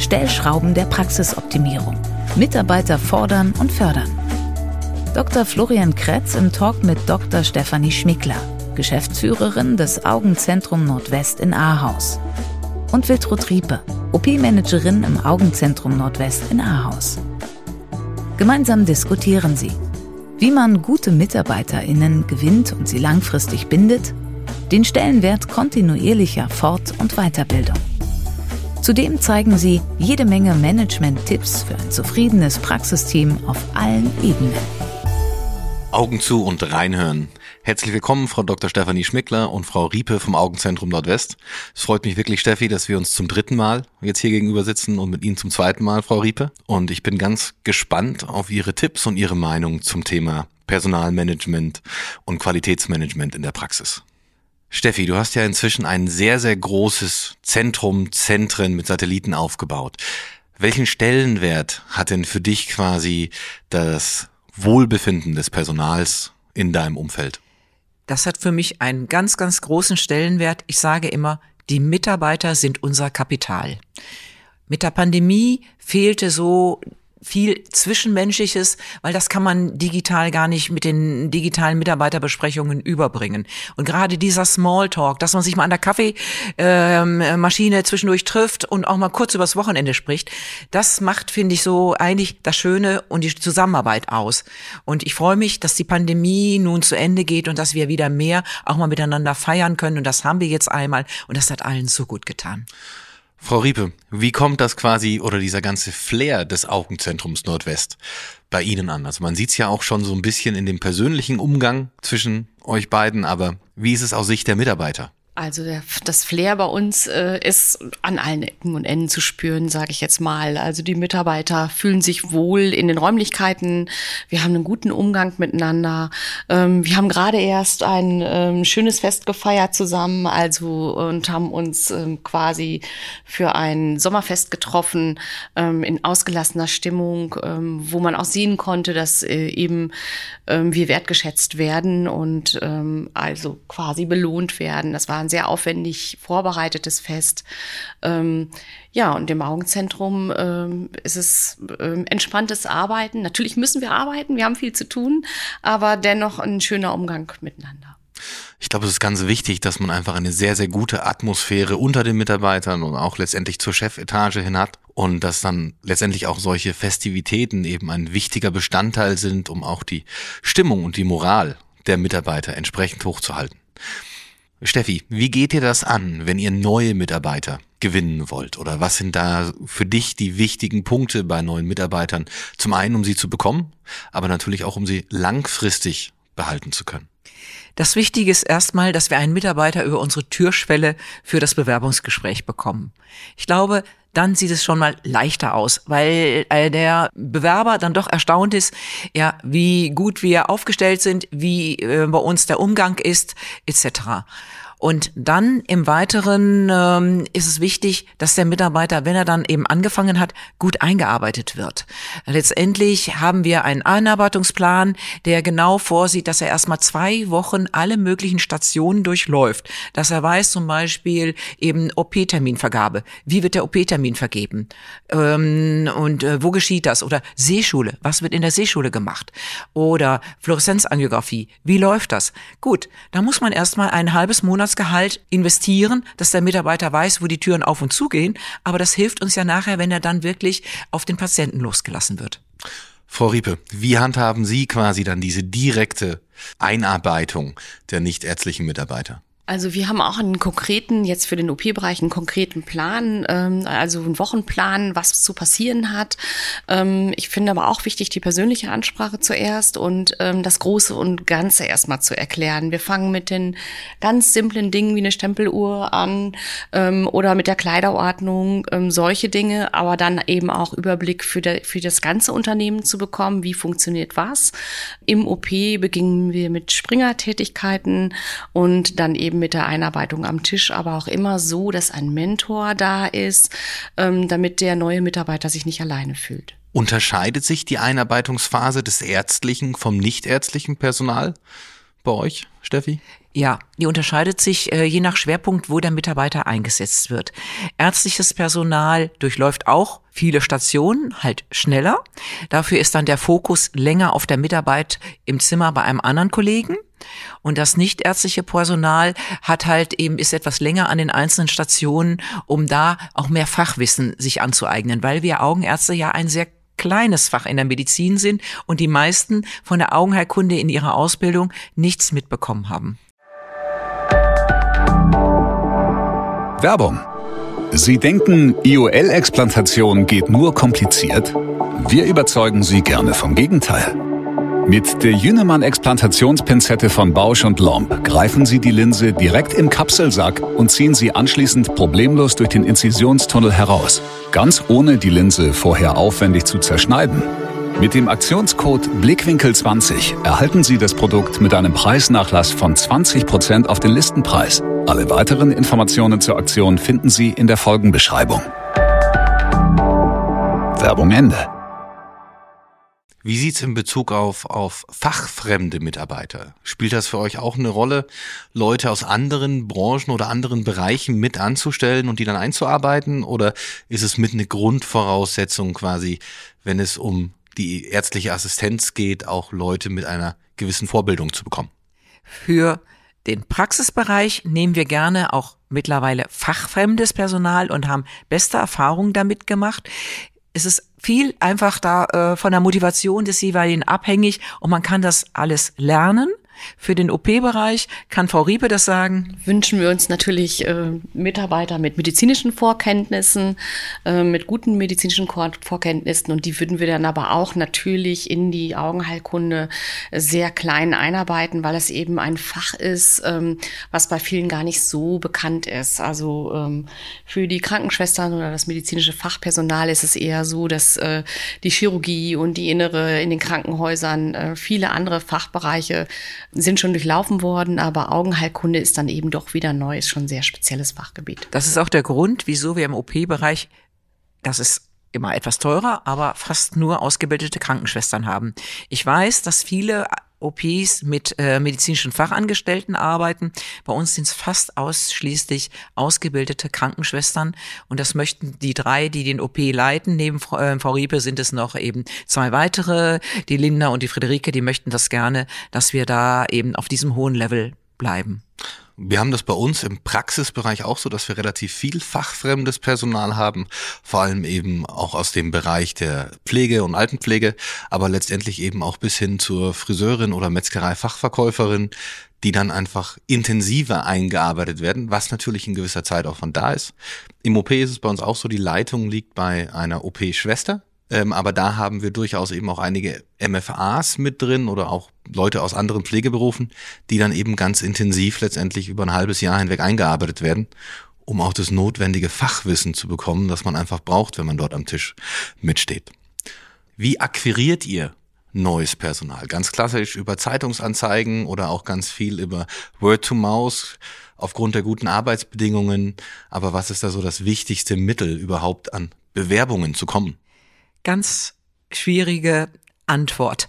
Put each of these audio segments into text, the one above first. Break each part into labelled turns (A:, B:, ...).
A: Stellschrauben der Praxisoptimierung. Mitarbeiter fordern und fördern. Dr. Florian Kretz im Talk mit Dr. Stefanie Schmickler, Geschäftsführerin des Augenzentrum Nordwest in Ahaus. Und Wiltrud Riepe, OP-Managerin im Augenzentrum Nordwest in Ahaus. Gemeinsam diskutieren sie, wie man gute MitarbeiterInnen gewinnt und sie langfristig bindet, den Stellenwert kontinuierlicher Fort- und Weiterbildung. Zudem zeigen sie jede Menge Management-Tipps für ein zufriedenes Praxisteam auf allen Ebenen.
B: Augen zu und reinhören. Herzlich willkommen, Frau Dr. Stefanie Schmickler und Frau Riepe vom Augenzentrum Nordwest. Es freut mich wirklich, Steffi, dass wir uns zum dritten Mal jetzt hier gegenüber sitzen und mit Ihnen zum zweiten Mal, Frau Riepe. Und ich bin ganz gespannt auf Ihre Tipps und Ihre Meinung zum Thema Personalmanagement und Qualitätsmanagement in der Praxis. Steffi, du hast ja inzwischen ein sehr, sehr großes Zentrum, Zentren mit Satelliten aufgebaut. Welchen Stellenwert hat denn für dich quasi das Wohlbefinden des Personals in deinem Umfeld?
C: Das hat für mich einen ganz, ganz großen Stellenwert. Ich sage immer, die Mitarbeiter sind unser Kapital. Mit der Pandemie fehlte so viel Zwischenmenschliches, weil das kann man digital gar nicht mit den digitalen Mitarbeiterbesprechungen überbringen. Und gerade dieser Smalltalk, dass man sich mal an der Kaffeemaschine zwischendurch trifft und auch mal kurz übers Wochenende spricht, das macht, finde ich, so eigentlich das Schöne und die Zusammenarbeit aus. Und ich freue mich, dass die Pandemie nun zu Ende geht und dass wir wieder mehr auch mal miteinander feiern können. Und das haben wir jetzt einmal. Und das hat allen so gut getan.
B: Frau Riepe, wie kommt das quasi oder dieser ganze Flair des Augenzentrums Nordwest bei Ihnen an? Also man sieht es ja auch schon so ein bisschen in dem persönlichen Umgang zwischen euch beiden, aber wie ist es aus Sicht der Mitarbeiter?
D: Also der, das Flair bei uns äh, ist an allen Ecken und Enden zu spüren, sage ich jetzt mal. Also die Mitarbeiter fühlen sich wohl in den Räumlichkeiten. Wir haben einen guten Umgang miteinander. Ähm, wir haben gerade erst ein ähm, schönes Fest gefeiert zusammen, also und haben uns ähm, quasi für ein Sommerfest getroffen ähm, in ausgelassener Stimmung, ähm, wo man auch sehen konnte, dass äh, eben ähm, wir wertgeschätzt werden und also quasi belohnt werden. Das war ein sehr aufwendig vorbereitetes Fest. Ähm, ja, und im Augenzentrum ähm, ist es ähm, entspanntes Arbeiten. Natürlich müssen wir arbeiten, wir haben viel zu tun, aber dennoch ein schöner Umgang miteinander.
B: Ich glaube, es ist ganz wichtig, dass man einfach eine sehr, sehr gute Atmosphäre unter den Mitarbeitern und auch letztendlich zur Chefetage hin hat und dass dann letztendlich auch solche Festivitäten eben ein wichtiger Bestandteil sind, um auch die Stimmung und die Moral der Mitarbeiter entsprechend hochzuhalten. Steffi, wie geht ihr das an, wenn ihr neue Mitarbeiter gewinnen wollt? Oder was sind da für dich die wichtigen Punkte bei neuen Mitarbeitern? Zum einen, um sie zu bekommen, aber natürlich auch, um sie langfristig behalten zu können.
C: Das Wichtige ist erstmal, dass wir einen Mitarbeiter über unsere Türschwelle für das Bewerbungsgespräch bekommen. Ich glaube, dann sieht es schon mal leichter aus, weil äh, der Bewerber dann doch erstaunt ist, ja, wie gut wir aufgestellt sind, wie äh, bei uns der Umgang ist, etc. Und dann im Weiteren ähm, ist es wichtig, dass der Mitarbeiter, wenn er dann eben angefangen hat, gut eingearbeitet wird. Letztendlich haben wir einen Einarbeitungsplan, der genau vorsieht, dass er erstmal zwei Wochen alle möglichen Stationen durchläuft. Dass er weiß zum Beispiel eben OP-Terminvergabe. Wie wird der OP-Termin vergeben? Ähm, und äh, wo geschieht das? Oder Seeschule. Was wird in der Seeschule gemacht? Oder Fluoreszenzangiografie. Wie läuft das? Gut, da muss man erstmal ein halbes Monat Monatsgehalt investieren, dass der Mitarbeiter weiß, wo die Türen auf und zu gehen. Aber das hilft uns ja nachher, wenn er dann wirklich auf den Patienten losgelassen wird.
B: Frau Riepe, wie handhaben Sie quasi dann diese direkte Einarbeitung der nichtärztlichen Mitarbeiter?
D: Also wir haben auch einen konkreten, jetzt für den OP-Bereich einen konkreten Plan, ähm, also einen Wochenplan, was zu passieren hat. Ähm, ich finde aber auch wichtig, die persönliche Ansprache zuerst und ähm, das Große und Ganze erstmal zu erklären. Wir fangen mit den ganz simplen Dingen wie eine Stempeluhr an ähm, oder mit der Kleiderordnung, ähm, solche Dinge, aber dann eben auch Überblick für, für das ganze Unternehmen zu bekommen, wie funktioniert was. Im OP beginnen wir mit Springertätigkeiten und dann eben mit der Einarbeitung am Tisch, aber auch immer so, dass ein Mentor da ist, ähm, damit der neue Mitarbeiter sich nicht alleine fühlt.
B: Unterscheidet sich die Einarbeitungsphase des ärztlichen vom nichtärztlichen Personal bei euch, Steffi?
C: Ja, die unterscheidet sich äh, je nach Schwerpunkt, wo der Mitarbeiter eingesetzt wird. Ärztliches Personal durchläuft auch viele Stationen, halt schneller. Dafür ist dann der Fokus länger auf der Mitarbeit im Zimmer bei einem anderen Kollegen. Und das nichtärztliche Personal hat halt eben, ist etwas länger an den einzelnen Stationen, um da auch mehr Fachwissen sich anzueignen, weil wir Augenärzte ja ein sehr kleines Fach in der Medizin sind und die meisten von der Augenheilkunde in ihrer Ausbildung nichts mitbekommen haben.
E: Werbung. Sie denken, IOL-Explantation geht nur kompliziert? Wir überzeugen Sie gerne vom Gegenteil. Mit der Jünemann-Explantationspinzette von Bausch und Lomb greifen Sie die Linse direkt im Kapselsack und ziehen sie anschließend problemlos durch den Inzisionstunnel heraus, ganz ohne die Linse vorher aufwendig zu zerschneiden. Mit dem Aktionscode Blickwinkel20 erhalten Sie das Produkt mit einem Preisnachlass von 20% auf den Listenpreis. Alle weiteren Informationen zur Aktion finden Sie in der Folgenbeschreibung. Werbung Ende.
B: Wie sieht's in Bezug auf, auf fachfremde Mitarbeiter? Spielt das für euch auch eine Rolle, Leute aus anderen Branchen oder anderen Bereichen mit anzustellen und die dann einzuarbeiten? Oder ist es mit eine Grundvoraussetzung quasi, wenn es um die ärztliche Assistenz geht, auch Leute mit einer gewissen Vorbildung zu bekommen.
C: Für den Praxisbereich nehmen wir gerne auch mittlerweile fachfremdes Personal und haben beste Erfahrungen damit gemacht. Es ist viel einfach da äh, von der Motivation des jeweiligen abhängig und man kann das alles lernen. Für den OP-Bereich kann Frau Riepe das sagen?
D: Wünschen wir uns natürlich äh, Mitarbeiter mit medizinischen Vorkenntnissen, äh, mit guten medizinischen Vorkenntnissen und die würden wir dann aber auch natürlich in die Augenheilkunde sehr klein einarbeiten, weil es eben ein Fach ist, ähm, was bei vielen gar nicht so bekannt ist. Also ähm, für die Krankenschwestern oder das medizinische Fachpersonal ist es eher so, dass äh, die Chirurgie und die Innere in den Krankenhäusern äh, viele andere Fachbereiche sind schon durchlaufen worden, aber Augenheilkunde ist dann eben doch wieder neu, ist schon ein sehr spezielles Fachgebiet.
C: Das ist auch der Grund, wieso wir im OP-Bereich, das ist immer etwas teurer, aber fast nur ausgebildete Krankenschwestern haben. Ich weiß, dass viele OPs mit äh, medizinischen Fachangestellten arbeiten. Bei uns sind es fast ausschließlich ausgebildete Krankenschwestern und das möchten die drei, die den OP leiten. Neben Frau, äh, Frau Riepe sind es noch eben zwei weitere, die Linda und die Friederike, die möchten das gerne, dass wir da eben auf diesem hohen Level bleiben.
B: Wir haben das bei uns im Praxisbereich auch so, dass wir relativ viel fachfremdes Personal haben, vor allem eben auch aus dem Bereich der Pflege und Altenpflege, aber letztendlich eben auch bis hin zur Friseurin oder Metzgerei-Fachverkäuferin, die dann einfach intensiver eingearbeitet werden, was natürlich in gewisser Zeit auch von da ist. Im OP ist es bei uns auch so, die Leitung liegt bei einer OP-Schwester, ähm, aber da haben wir durchaus eben auch einige MFAs mit drin oder auch Leute aus anderen Pflegeberufen, die dann eben ganz intensiv letztendlich über ein halbes Jahr hinweg eingearbeitet werden, um auch das notwendige Fachwissen zu bekommen, das man einfach braucht, wenn man dort am Tisch mitsteht. Wie akquiriert ihr neues Personal? Ganz klassisch über Zeitungsanzeigen oder auch ganz viel über Word to Mouse aufgrund der guten Arbeitsbedingungen. Aber was ist da so das wichtigste Mittel überhaupt an Bewerbungen zu kommen?
C: Ganz schwierige Antwort.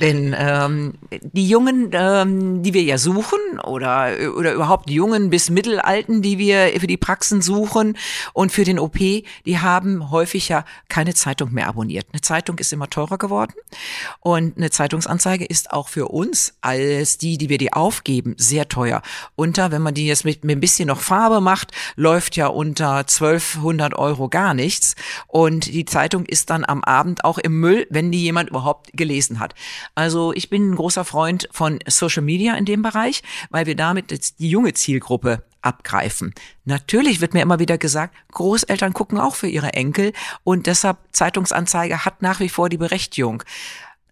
C: Denn ähm, die Jungen, ähm, die wir ja suchen, oder, oder überhaupt Jungen bis Mittelalten, die wir für die Praxen suchen und für den OP, die haben häufig ja keine Zeitung mehr abonniert. Eine Zeitung ist immer teurer geworden und eine Zeitungsanzeige ist auch für uns als die, die wir die aufgeben, sehr teuer. Unter, wenn man die jetzt mit, mit ein bisschen noch Farbe macht, läuft ja unter 1200 Euro gar nichts und die Zeitung ist dann am Abend auch im Müll, wenn die jemand jemand überhaupt gelesen hat. Also ich bin ein großer Freund von Social Media in dem Bereich, weil wir damit jetzt die junge Zielgruppe abgreifen. Natürlich wird mir immer wieder gesagt, Großeltern gucken auch für ihre Enkel und deshalb Zeitungsanzeige hat nach wie vor die Berechtigung.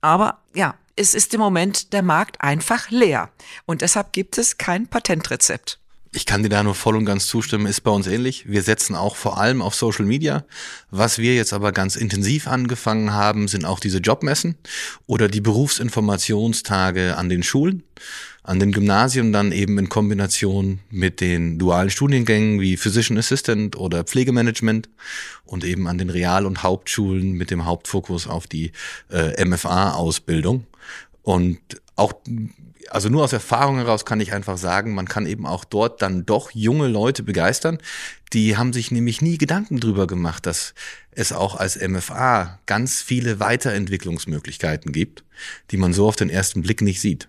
C: Aber ja, es ist im Moment der Markt einfach leer und deshalb gibt es kein Patentrezept.
B: Ich kann dir da nur voll und ganz zustimmen, ist bei uns ähnlich. Wir setzen auch vor allem auf Social Media. Was wir jetzt aber ganz intensiv angefangen haben, sind auch diese Jobmessen oder die Berufsinformationstage an den Schulen, an den Gymnasien dann eben in Kombination mit den dualen Studiengängen wie Physician Assistant oder Pflegemanagement und eben an den Real- und Hauptschulen mit dem Hauptfokus auf die äh, MFA-Ausbildung. Und auch also nur aus Erfahrung heraus kann ich einfach sagen, man kann eben auch dort dann doch junge Leute begeistern. Die haben sich nämlich nie Gedanken drüber gemacht, dass es auch als MFA ganz viele Weiterentwicklungsmöglichkeiten gibt, die man so auf den ersten Blick nicht sieht.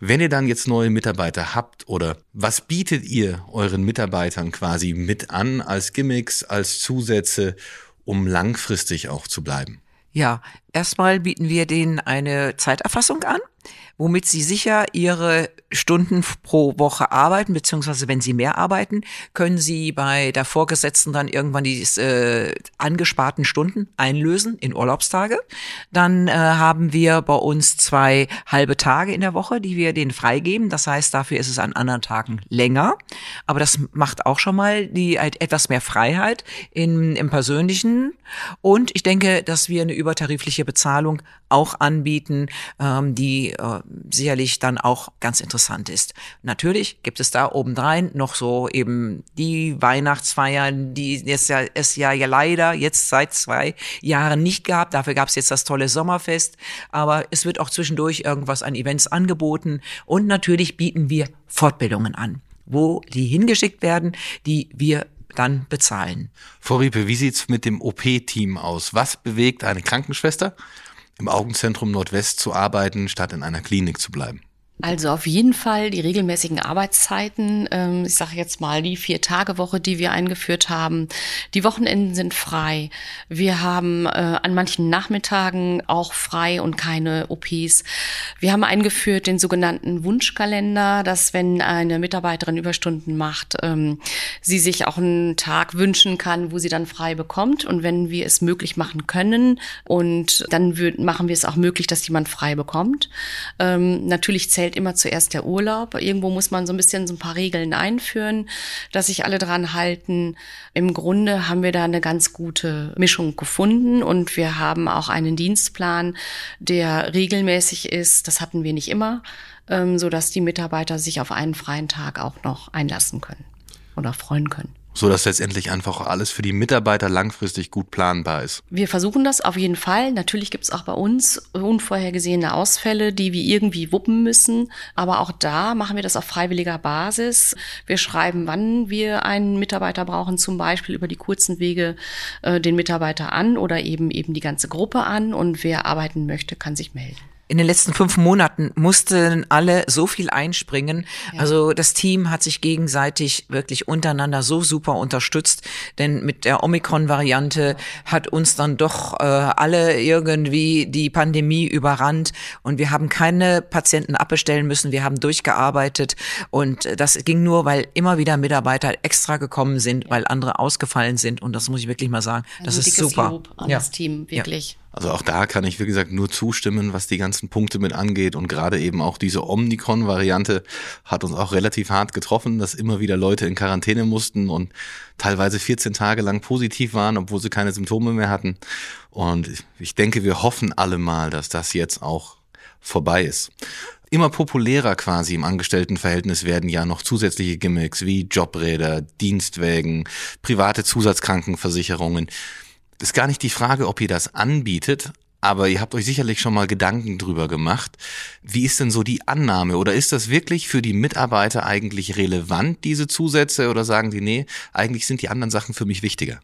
B: Wenn ihr dann jetzt neue Mitarbeiter habt oder was bietet ihr euren Mitarbeitern quasi mit an als Gimmicks, als Zusätze, um langfristig auch zu bleiben?
C: Ja, erstmal bieten wir denen eine Zeiterfassung an womit sie sicher ihre Stunden pro Woche arbeiten, beziehungsweise wenn sie mehr arbeiten, können sie bei der Vorgesetzten dann irgendwann die äh, angesparten Stunden einlösen in Urlaubstage. Dann äh, haben wir bei uns zwei halbe Tage in der Woche, die wir denen freigeben. Das heißt, dafür ist es an anderen Tagen länger. Aber das macht auch schon mal die etwas mehr Freiheit in, im Persönlichen. Und ich denke, dass wir eine übertarifliche Bezahlung auch anbieten, ähm, die äh, sicherlich dann auch ganz interessant ist. Natürlich gibt es da obendrein noch so eben die Weihnachtsfeiern, die jetzt ja, es ja, ja leider jetzt seit zwei Jahren nicht gab. Dafür gab es jetzt das tolle Sommerfest. Aber es wird auch zwischendurch irgendwas an Events angeboten. Und natürlich bieten wir Fortbildungen an, wo die hingeschickt werden, die wir dann bezahlen.
B: Frau Riepe, wie sieht's mit dem OP-Team aus? Was bewegt eine Krankenschwester? Im Augenzentrum Nordwest zu arbeiten, statt in einer Klinik zu bleiben?
D: Also auf jeden Fall die regelmäßigen Arbeitszeiten. Ähm, ich sage jetzt mal die Vier-Tage-Woche, die wir eingeführt haben. Die Wochenenden sind frei. Wir haben äh, an manchen Nachmittagen auch frei und keine OPs. Wir haben eingeführt den sogenannten Wunschkalender, dass wenn eine Mitarbeiterin Überstunden macht, ähm, sie sich auch einen Tag wünschen kann, wo sie dann frei bekommt. Und wenn wir es möglich machen können und dann machen wir es auch möglich, dass jemand frei bekommt. Ähm, natürlich zählt zählt immer zuerst der Urlaub. Irgendwo muss man so ein bisschen so ein paar Regeln einführen, dass sich alle dran halten. Im Grunde haben wir da eine ganz gute Mischung gefunden und wir haben auch einen Dienstplan, der regelmäßig ist. Das hatten wir nicht immer, ähm, so dass die Mitarbeiter sich auf einen freien Tag auch noch einlassen können oder freuen können
B: so dass letztendlich einfach alles für die Mitarbeiter langfristig gut planbar ist.
D: Wir versuchen das auf jeden Fall. Natürlich gibt es auch bei uns unvorhergesehene Ausfälle, die wir irgendwie wuppen müssen. Aber auch da machen wir das auf freiwilliger Basis. Wir schreiben, wann wir einen Mitarbeiter brauchen, zum Beispiel über die kurzen Wege äh, den Mitarbeiter an oder eben eben die ganze Gruppe an. Und wer arbeiten möchte, kann sich melden
C: in den letzten fünf Monaten mussten alle so viel einspringen. Ja. Also das Team hat sich gegenseitig wirklich untereinander so super unterstützt, denn mit der Omikron-Variante hat uns dann doch äh, alle irgendwie die Pandemie überrannt und wir haben keine Patienten abbestellen müssen. Wir haben durchgearbeitet und das ging nur, weil immer wieder Mitarbeiter extra gekommen sind, weil andere ausgefallen sind und das muss ich wirklich mal sagen. Das also ist super.
D: Lob an ja. das Team wirklich. Ja.
B: Also auch da kann ich, wie gesagt, nur zustimmen, was die ganzen Punkte mit angeht. Und gerade eben auch diese Omnicron-Variante hat uns auch relativ hart getroffen, dass immer wieder Leute in Quarantäne mussten und teilweise 14 Tage lang positiv waren, obwohl sie keine Symptome mehr hatten. Und ich denke, wir hoffen alle mal, dass das jetzt auch vorbei ist. Immer populärer quasi im Angestelltenverhältnis werden ja noch zusätzliche Gimmicks wie Jobräder, Dienstwägen, private Zusatzkrankenversicherungen ist gar nicht die Frage, ob ihr das anbietet, aber ihr habt euch sicherlich schon mal Gedanken drüber gemacht. Wie ist denn so die Annahme? Oder ist das wirklich für die Mitarbeiter eigentlich relevant, diese Zusätze? Oder sagen die, nee, eigentlich sind die anderen Sachen für mich wichtiger?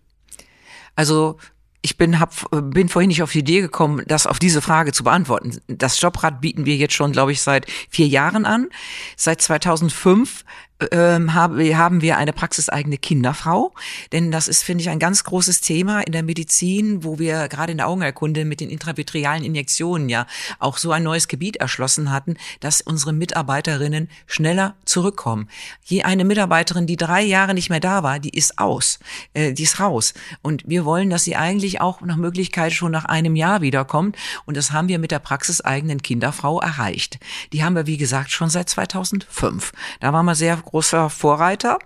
C: Also ich bin, hab, bin vorhin nicht auf die Idee gekommen, das auf diese Frage zu beantworten. Das Jobrad bieten wir jetzt schon, glaube ich, seit vier Jahren an. Seit 2005 ähm, haben wir eine praxiseigene Kinderfrau, denn das ist, finde ich, ein ganz großes Thema in der Medizin, wo wir gerade in der Augenerkunde mit den intravitrealen Injektionen ja auch so ein neues Gebiet erschlossen hatten, dass unsere Mitarbeiterinnen schneller zurückkommen. Je eine Mitarbeiterin, die drei Jahre nicht mehr da war, die ist aus, äh, die ist raus. Und wir wollen, dass sie eigentlich auch nach Möglichkeit schon nach einem Jahr wiederkommt. Und das haben wir mit der praxiseigenen Kinderfrau erreicht. Die haben wir, wie gesagt, schon seit 2005. Da waren wir sehr großer Vorreiter.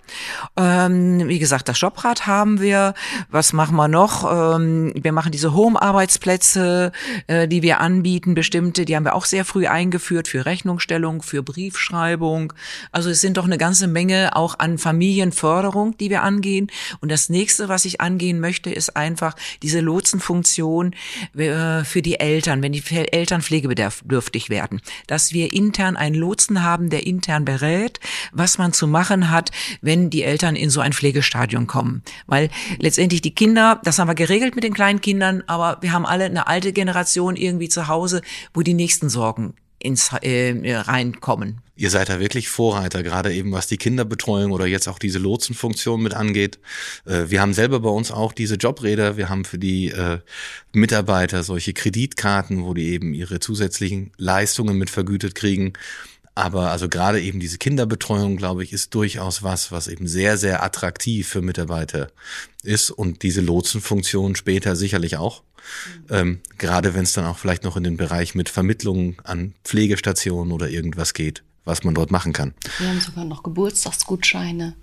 C: Ähm, wie gesagt, das Jobrad haben wir. Was machen wir noch? Ähm, wir machen diese Home-Arbeitsplätze, äh, die wir anbieten, bestimmte, die haben wir auch sehr früh eingeführt für Rechnungsstellung, für Briefschreibung. Also es sind doch eine ganze Menge auch an Familienförderung, die wir angehen. Und das nächste, was ich angehen möchte, ist einfach diese Lotsenfunktion äh, für die Eltern, wenn die Eltern pflegebedürftig werden, dass wir intern einen Lotsen haben, der intern berät, was man zu machen hat, wenn die Eltern in so ein Pflegestadion kommen. Weil letztendlich die Kinder, das haben wir geregelt mit den kleinen Kindern, aber wir haben alle eine alte Generation irgendwie zu Hause, wo die nächsten Sorgen ins äh, reinkommen.
B: Ihr seid da wirklich Vorreiter, gerade eben was die Kinderbetreuung oder jetzt auch diese Lotsenfunktion mit angeht. Äh, wir haben selber bei uns auch diese Jobräder. Wir haben für die äh, Mitarbeiter solche Kreditkarten, wo die eben ihre zusätzlichen Leistungen mit vergütet kriegen. Aber also gerade eben diese Kinderbetreuung, glaube ich, ist durchaus was, was eben sehr, sehr attraktiv für Mitarbeiter ist und diese Lotsenfunktion später sicherlich auch. Ähm, gerade wenn es dann auch vielleicht noch in den Bereich mit Vermittlung an Pflegestationen oder irgendwas geht, was man dort machen kann.
D: Wir haben sogar noch Geburtstagsgutscheine.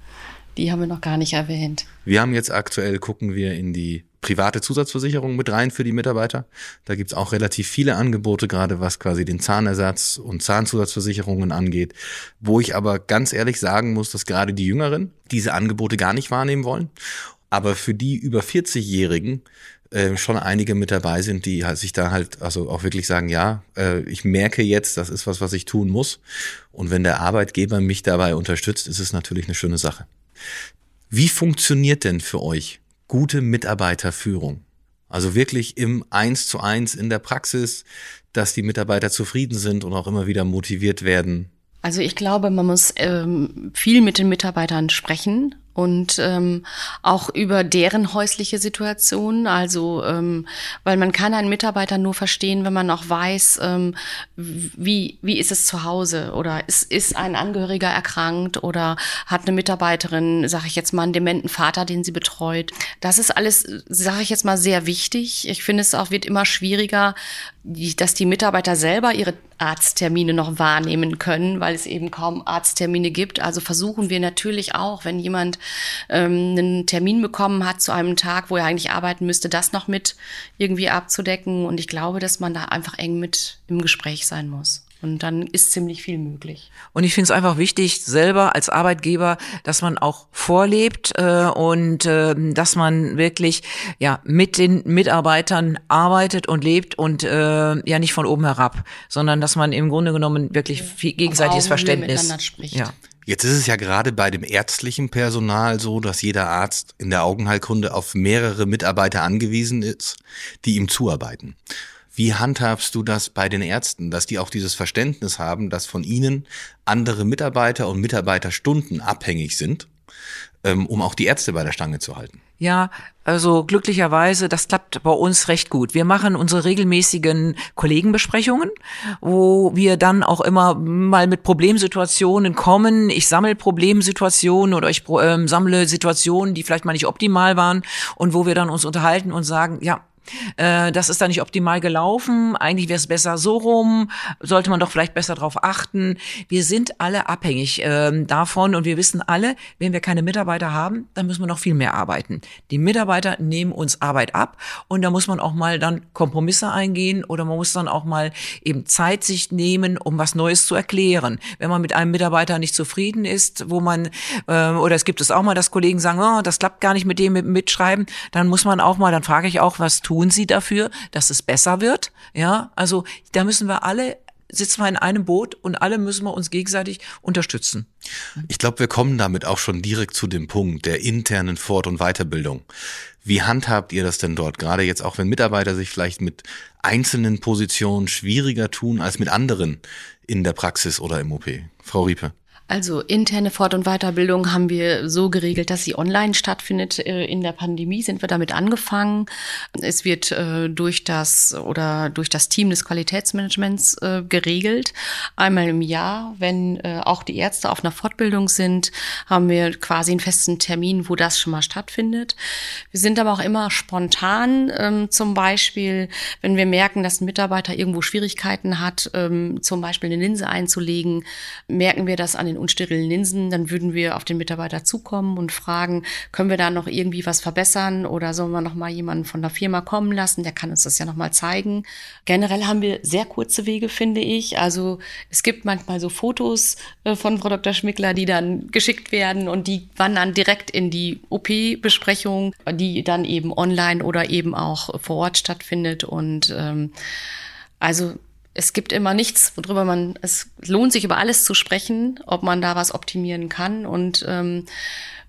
D: Die haben wir noch gar nicht erwähnt.
B: Wir haben jetzt aktuell, gucken wir in die private Zusatzversicherung mit rein für die Mitarbeiter. Da gibt's auch relativ viele Angebote, gerade was quasi den Zahnersatz und Zahnzusatzversicherungen angeht, wo ich aber ganz ehrlich sagen muss, dass gerade die Jüngeren diese Angebote gar nicht wahrnehmen wollen. Aber für die über 40-Jährigen äh, schon einige mit dabei sind, die halt sich da halt also auch wirklich sagen, ja, äh, ich merke jetzt, das ist was, was ich tun muss. Und wenn der Arbeitgeber mich dabei unterstützt, ist es natürlich eine schöne Sache. Wie funktioniert denn für euch gute Mitarbeiterführung? Also wirklich im Eins zu eins in der Praxis, dass die Mitarbeiter zufrieden sind und auch immer wieder motiviert werden.
D: Also ich glaube, man muss ähm, viel mit den Mitarbeitern sprechen und ähm, auch über deren häusliche Situation. Also, ähm, weil man kann einen Mitarbeiter nur verstehen, wenn man auch weiß, ähm, wie, wie ist es zu Hause oder ist, ist ein Angehöriger erkrankt oder hat eine Mitarbeiterin, sage ich jetzt mal, einen dementen Vater, den sie betreut. Das ist alles, sage ich jetzt mal, sehr wichtig. Ich finde, es auch wird immer schwieriger, dass die Mitarbeiter selber ihre Arzttermine noch wahrnehmen können, weil es eben kaum Arzttermine gibt. Also versuchen wir natürlich auch, wenn jemand ähm, einen Termin bekommen hat zu einem Tag, wo er eigentlich arbeiten müsste, das noch mit irgendwie abzudecken. Und ich glaube, dass man da einfach eng mit im Gespräch sein muss. Und dann ist ziemlich viel möglich.
C: Und ich finde es einfach wichtig, selber als Arbeitgeber, dass man auch vorlebt äh, und äh, dass man wirklich ja mit den Mitarbeitern arbeitet und lebt und äh, ja nicht von oben herab, sondern dass man im Grunde genommen wirklich viel gegenseitiges Verständnis.
D: Spricht. Ja.
B: Jetzt ist es ja gerade bei dem ärztlichen Personal so, dass jeder Arzt in der Augenheilkunde auf mehrere Mitarbeiter angewiesen ist, die ihm zuarbeiten. Wie handhabst du das bei den Ärzten, dass die auch dieses Verständnis haben, dass von ihnen andere Mitarbeiter und Mitarbeiterstunden abhängig sind, ähm, um auch die Ärzte bei der Stange zu halten?
C: Ja, also glücklicherweise, das klappt bei uns recht gut. Wir machen unsere regelmäßigen Kollegenbesprechungen, wo wir dann auch immer mal mit Problemsituationen kommen. Ich sammle Problemsituationen oder ich äh, sammle Situationen, die vielleicht mal nicht optimal waren und wo wir dann uns unterhalten und sagen, ja, äh, das ist da nicht optimal gelaufen. Eigentlich wäre es besser so rum. Sollte man doch vielleicht besser darauf achten. Wir sind alle abhängig ähm, davon und wir wissen alle, wenn wir keine Mitarbeiter haben, dann müssen wir noch viel mehr arbeiten. Die Mitarbeiter nehmen uns Arbeit ab und da muss man auch mal dann Kompromisse eingehen oder man muss dann auch mal eben Zeit sich nehmen, um was Neues zu erklären. Wenn man mit einem Mitarbeiter nicht zufrieden ist, wo man äh, oder es gibt es auch mal, dass Kollegen sagen, oh, das klappt gar nicht mit dem mit Mitschreiben, dann muss man auch mal, dann frage ich auch, was tun tun sie dafür, dass es besser wird? Ja, also da müssen wir alle sitzen wir in einem Boot und alle müssen wir uns gegenseitig unterstützen.
B: Ich glaube, wir kommen damit auch schon direkt zu dem Punkt der internen Fort- und Weiterbildung. Wie handhabt ihr das denn dort? Gerade jetzt auch, wenn Mitarbeiter sich vielleicht mit einzelnen Positionen schwieriger tun als mit anderen in der Praxis oder im OP. Frau Riepe.
D: Also interne Fort- und Weiterbildung haben wir so geregelt, dass sie online stattfindet. Äh, in der Pandemie sind wir damit angefangen. Es wird äh, durch das oder durch das Team des Qualitätsmanagements äh, geregelt. Einmal im Jahr, wenn auch die Ärzte auf einer Fortbildung sind, haben wir quasi einen festen Termin, wo das schon mal stattfindet. Wir sind aber auch immer spontan. Ähm, zum Beispiel, wenn wir merken, dass ein Mitarbeiter irgendwo Schwierigkeiten hat, ähm, zum Beispiel eine Linse einzulegen, merken wir das an den unsterilen Linsen, dann würden wir auf den Mitarbeiter zukommen und fragen, können wir da noch irgendwie was verbessern oder sollen wir noch mal jemanden von der Firma kommen lassen, der kann uns das ja noch mal zeigen. Generell haben wir sehr kurze Wege, finde ich. Also es gibt manchmal so Fotos äh, von Frau Dr. Schmickler, die dann geschickt werden und die wandern direkt in die OP-Besprechung, die dann eben online oder eben auch vor Ort stattfindet und ähm, also es gibt immer nichts, worüber man, es lohnt sich über alles zu sprechen, ob man da was optimieren kann. Und ähm,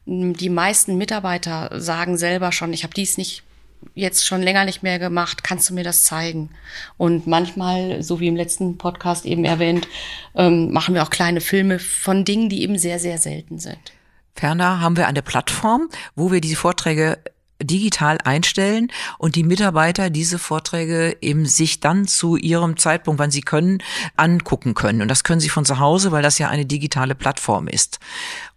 D: die meisten Mitarbeiter sagen selber schon, ich habe dies nicht jetzt schon länger nicht mehr gemacht, kannst du mir das zeigen? Und manchmal, so wie im letzten Podcast eben erwähnt, ähm, machen wir auch kleine Filme von Dingen, die eben sehr, sehr selten sind.
C: Ferner haben wir eine Plattform, wo wir diese Vorträge digital einstellen und die Mitarbeiter diese Vorträge eben sich dann zu ihrem Zeitpunkt, wann sie können, angucken können. Und das können sie von zu Hause, weil das ja eine digitale Plattform ist.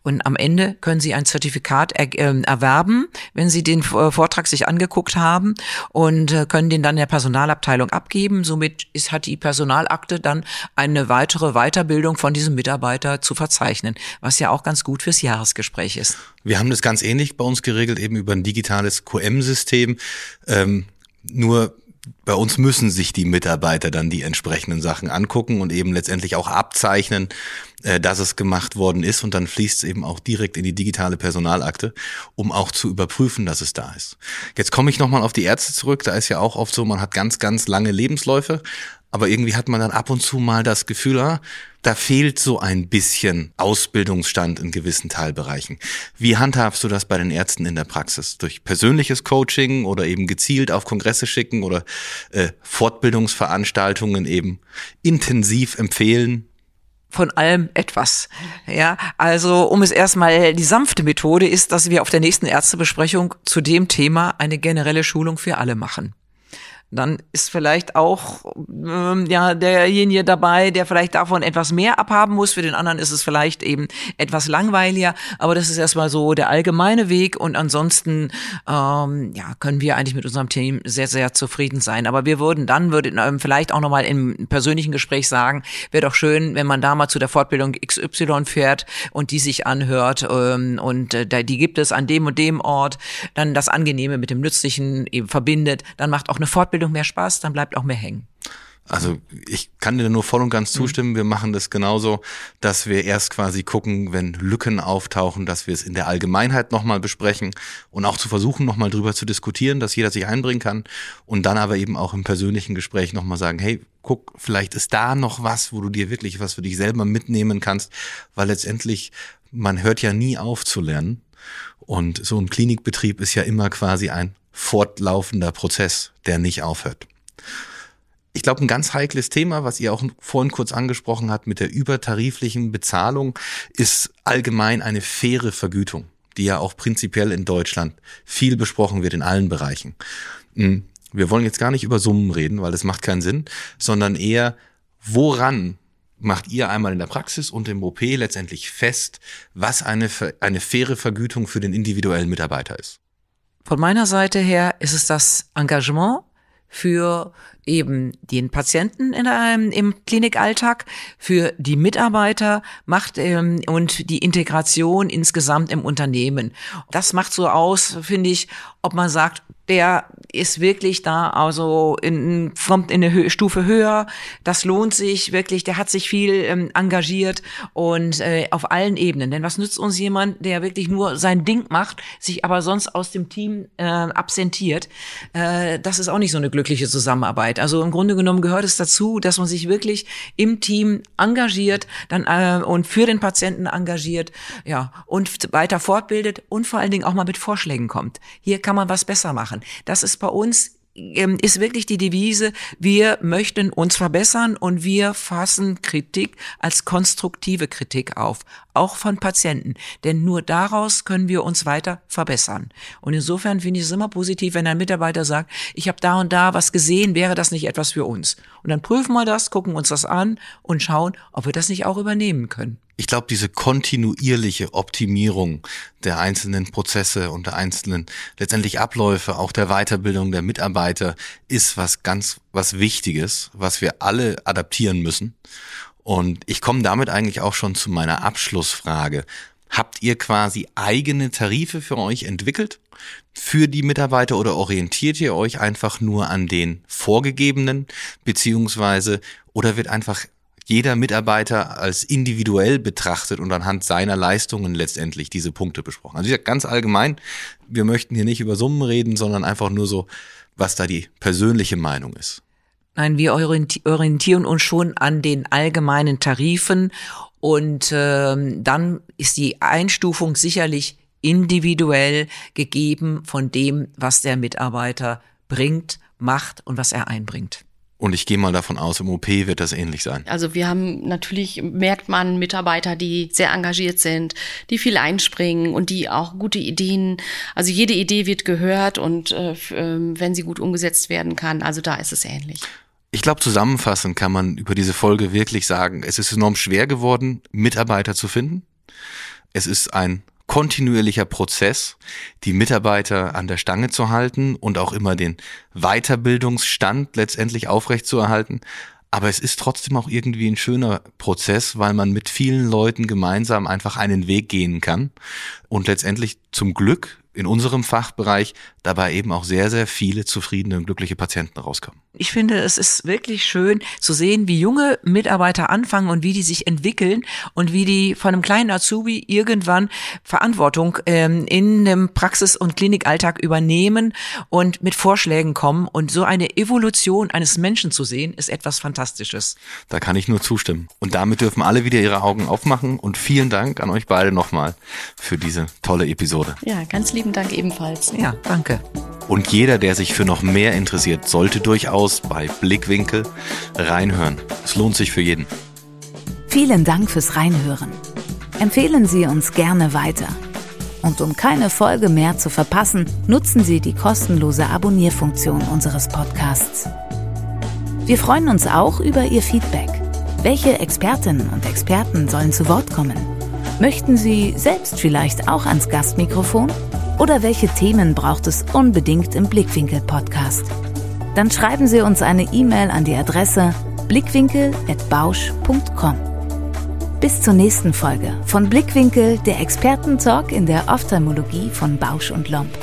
C: Und am Ende können Sie ein Zertifikat er, äh, erwerben, wenn Sie den Vortrag sich angeguckt haben und äh, können den dann der Personalabteilung abgeben. Somit ist, hat die Personalakte dann eine weitere Weiterbildung von diesem Mitarbeiter zu verzeichnen, was ja auch ganz gut fürs Jahresgespräch ist.
B: Wir haben das ganz ähnlich bei uns geregelt, eben über ein digitales QM-System. Ähm, nur bei uns müssen sich die Mitarbeiter dann die entsprechenden Sachen angucken und eben letztendlich auch abzeichnen, äh, dass es gemacht worden ist und dann fließt es eben auch direkt in die digitale Personalakte, um auch zu überprüfen, dass es da ist. Jetzt komme ich nochmal auf die Ärzte zurück. Da ist ja auch oft so, man hat ganz, ganz lange Lebensläufe, aber irgendwie hat man dann ab und zu mal das Gefühl, ah, da fehlt so ein bisschen Ausbildungsstand in gewissen Teilbereichen. Wie handhabst du das bei den Ärzten in der Praxis? Durch persönliches Coaching oder eben gezielt auf Kongresse schicken oder äh, Fortbildungsveranstaltungen eben intensiv empfehlen?
C: von allem etwas. Ja, also um es erstmal, die sanfte Methode ist, dass wir auf der nächsten Ärztebesprechung zu dem Thema eine generelle Schulung für alle machen dann ist vielleicht auch ähm, ja derjenige dabei, der vielleicht davon etwas mehr abhaben muss. Für den anderen ist es vielleicht eben etwas langweiliger, aber das ist erstmal so der allgemeine Weg und ansonsten ähm, ja können wir eigentlich mit unserem Team sehr sehr zufrieden sein. Aber wir würden dann würde ähm, vielleicht auch nochmal im persönlichen Gespräch sagen, wäre doch schön, wenn man da mal zu der Fortbildung XY fährt und die sich anhört ähm, und äh, die gibt es an dem und dem Ort, dann das Angenehme mit dem Nützlichen eben verbindet, dann macht auch eine Fortbildung Ausbildung mehr Spaß, dann bleibt auch mehr hängen.
B: Also ich kann dir nur voll und ganz mhm. zustimmen. Wir machen das genauso, dass wir erst quasi gucken, wenn Lücken auftauchen, dass wir es in der Allgemeinheit nochmal besprechen und auch zu versuchen, nochmal drüber zu diskutieren, dass jeder sich einbringen kann und dann aber eben auch im persönlichen Gespräch nochmal sagen, hey, guck, vielleicht ist da noch was, wo du dir wirklich was für dich selber mitnehmen kannst, weil letztendlich man hört ja nie auf zu lernen und so ein Klinikbetrieb ist ja immer quasi ein fortlaufender Prozess, der nicht aufhört. Ich glaube, ein ganz heikles Thema, was ihr auch vorhin kurz angesprochen habt mit der übertariflichen Bezahlung, ist allgemein eine faire Vergütung, die ja auch prinzipiell in Deutschland viel besprochen wird in allen Bereichen. Hm, wir wollen jetzt gar nicht über Summen reden, weil das macht keinen Sinn, sondern eher, woran macht ihr einmal in der Praxis und im OP letztendlich fest, was eine, eine faire Vergütung für den individuellen Mitarbeiter ist?
C: Von meiner Seite her ist es das Engagement für eben den Patienten in einem, im Klinikalltag, für die Mitarbeiter macht ähm, und die Integration insgesamt im Unternehmen. Das macht so aus, finde ich, ob man sagt, der ist wirklich da, also in, kommt in eine Stufe höher. Das lohnt sich wirklich. Der hat sich viel ähm, engagiert und äh, auf allen Ebenen. Denn was nützt uns jemand, der wirklich nur sein Ding macht, sich aber sonst aus dem Team äh, absentiert? Äh, das ist auch nicht so eine glückliche Zusammenarbeit. Also im Grunde genommen gehört es dazu, dass man sich wirklich im Team engagiert, dann äh, und für den Patienten engagiert, ja und weiter fortbildet und vor allen Dingen auch mal mit Vorschlägen kommt. Hier kann man was besser machen. Das ist bei uns ist wirklich die Devise, wir möchten uns verbessern und wir fassen Kritik als konstruktive Kritik auf, auch von Patienten. Denn nur daraus können wir uns weiter verbessern. Und insofern finde ich es immer positiv, wenn ein Mitarbeiter sagt, ich habe da und da was gesehen, wäre das nicht etwas für uns? Und dann prüfen wir das, gucken uns das an und schauen, ob wir das nicht auch übernehmen können.
B: Ich glaube, diese kontinuierliche Optimierung der einzelnen Prozesse und der einzelnen letztendlich Abläufe, auch der Weiterbildung der Mitarbeiter, ist was ganz, was Wichtiges, was wir alle adaptieren müssen. Und ich komme damit eigentlich auch schon zu meiner Abschlussfrage. Habt ihr quasi eigene Tarife für euch entwickelt für die Mitarbeiter oder orientiert ihr euch einfach nur an den vorgegebenen, beziehungsweise oder wird einfach jeder Mitarbeiter als individuell betrachtet und anhand seiner Leistungen letztendlich diese Punkte besprochen. Also ganz allgemein, wir möchten hier nicht über Summen reden, sondern einfach nur so, was da die persönliche Meinung ist.
C: Nein, wir orientieren uns schon an den allgemeinen Tarifen und ähm, dann ist die Einstufung sicherlich individuell gegeben von dem, was der Mitarbeiter bringt, macht und was er einbringt.
B: Und ich gehe mal davon aus, im OP wird das ähnlich sein.
D: Also wir haben natürlich, merkt man Mitarbeiter, die sehr engagiert sind, die viel einspringen und die auch gute Ideen, also jede Idee wird gehört und äh, ähm, wenn sie gut umgesetzt werden kann, also da ist es ähnlich.
B: Ich glaube, zusammenfassend kann man über diese Folge wirklich sagen, es ist enorm schwer geworden, Mitarbeiter zu finden. Es ist ein kontinuierlicher Prozess, die Mitarbeiter an der Stange zu halten und auch immer den Weiterbildungsstand letztendlich aufrechtzuerhalten. Aber es ist trotzdem auch irgendwie ein schöner Prozess, weil man mit vielen Leuten gemeinsam einfach einen Weg gehen kann und letztendlich zum Glück in unserem Fachbereich dabei eben auch sehr, sehr viele zufriedene und glückliche Patienten rauskommen.
C: Ich finde, es ist wirklich schön zu sehen, wie junge Mitarbeiter anfangen und wie die sich entwickeln und wie die von einem kleinen Azubi irgendwann Verantwortung ähm, in dem Praxis- und Klinikalltag übernehmen und mit Vorschlägen kommen. Und so eine Evolution eines Menschen zu sehen, ist etwas Fantastisches.
B: Da kann ich nur zustimmen. Und damit dürfen alle wieder ihre Augen aufmachen. Und vielen Dank an euch beide nochmal für diese tolle Episode.
D: Ja, ganz lieben Dank ebenfalls.
C: Ja, danke.
B: Und jeder, der sich für noch mehr interessiert, sollte durchaus bei Blickwinkel reinhören. Es lohnt sich für jeden.
A: Vielen Dank fürs Reinhören. Empfehlen Sie uns gerne weiter. Und um keine Folge mehr zu verpassen, nutzen Sie die kostenlose Abonnierfunktion unseres Podcasts. Wir freuen uns auch über Ihr Feedback. Welche Expertinnen und Experten sollen zu Wort kommen? Möchten Sie selbst vielleicht auch ans Gastmikrofon? Oder welche Themen braucht es unbedingt im Blickwinkel-Podcast? Dann schreiben Sie uns eine E-Mail an die Adresse blickwinkel.bausch.com. Bis zur nächsten Folge von Blickwinkel, der Expertentalk in der Ophthalmologie von Bausch und Lomb.